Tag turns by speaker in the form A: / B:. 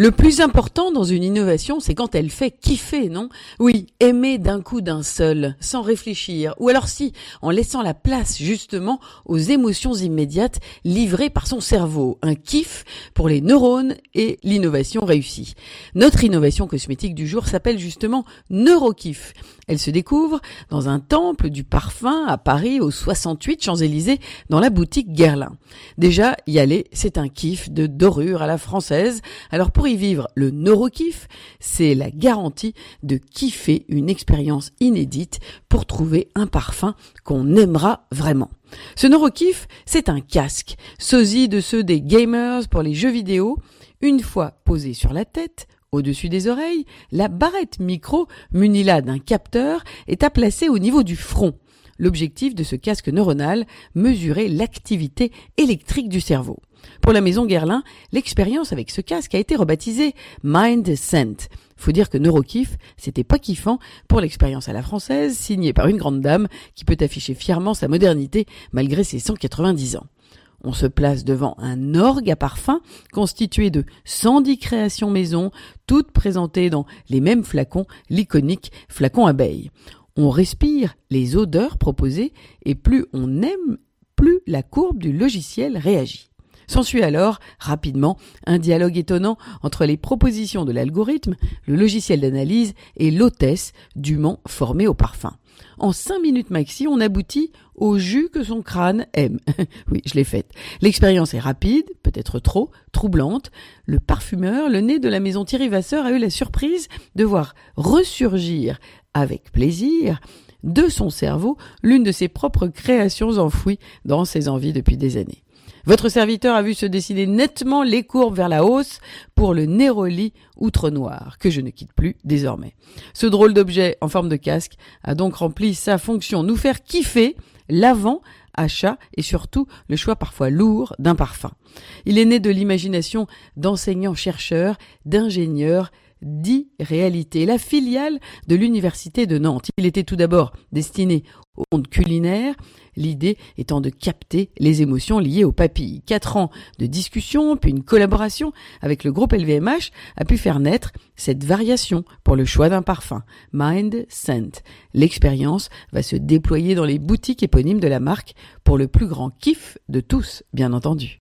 A: Le plus important dans une innovation, c'est quand elle fait kiffer, non? Oui, aimer d'un coup d'un seul, sans réfléchir, ou alors si, en laissant la place justement aux émotions immédiates livrées par son cerveau, un kiff pour les neurones et l'innovation réussie. Notre innovation cosmétique du jour s'appelle justement NeuroKiff. Elle se découvre dans un temple du parfum à Paris au 68 Champs-Élysées dans la boutique Guerlain. Déjà, y aller, c'est un kiff de dorure à la française. Alors pour vivre le neurokiff, c'est la garantie de kiffer une expérience inédite pour trouver un parfum qu'on aimera vraiment. Ce neurokiff, c'est un casque, sosie de ceux des gamers pour les jeux vidéo. Une fois posé sur la tête, au-dessus des oreilles, la barrette micro, munie là d'un capteur, est à placer au niveau du front. L'objectif de ce casque neuronal, mesurer l'activité électrique du cerveau. Pour la maison Guerlain, l'expérience avec ce casque a été rebaptisée Mind Scent. Faut dire que Neurokiff, c'était pas kiffant pour l'expérience à la française, signée par une grande dame qui peut afficher fièrement sa modernité malgré ses 190 ans. On se place devant un orgue à parfum constitué de 110 créations maison, toutes présentées dans les mêmes flacons, l'iconique flacon abeille. On respire les odeurs proposées et plus on aime, plus la courbe du logiciel réagit. S'ensuit alors, rapidement, un dialogue étonnant entre les propositions de l'algorithme, le logiciel d'analyse et l'hôtesse dûment formée au parfum. En cinq minutes maxi, on aboutit au jus que son crâne aime. oui, je l'ai faite. L'expérience est rapide, peut-être trop, troublante. Le parfumeur, le nez de la maison Thierry Vasseur, a eu la surprise de voir ressurgir avec plaisir de son cerveau l'une de ses propres créations enfouies dans ses envies depuis des années. Votre serviteur a vu se dessiner nettement les courbes vers la hausse pour le Néroli outre noir, que je ne quitte plus désormais. Ce drôle d'objet en forme de casque a donc rempli sa fonction, nous faire kiffer l'avant achat et surtout le choix parfois lourd d'un parfum. Il est né de l'imagination d'enseignants-chercheurs, d'ingénieurs, d'e-réalité, la filiale de l'université de Nantes. Il était tout d'abord destiné au monde culinaire, l'idée étant de capter les émotions liées aux papilles. Quatre ans de discussion, puis une collaboration avec le groupe LVMH a pu faire naître cette variation pour le choix d'un parfum, Mind Scent. L'expérience va se déployer dans les boutiques éponymes de la marque pour le plus grand kiff de tous, bien entendu.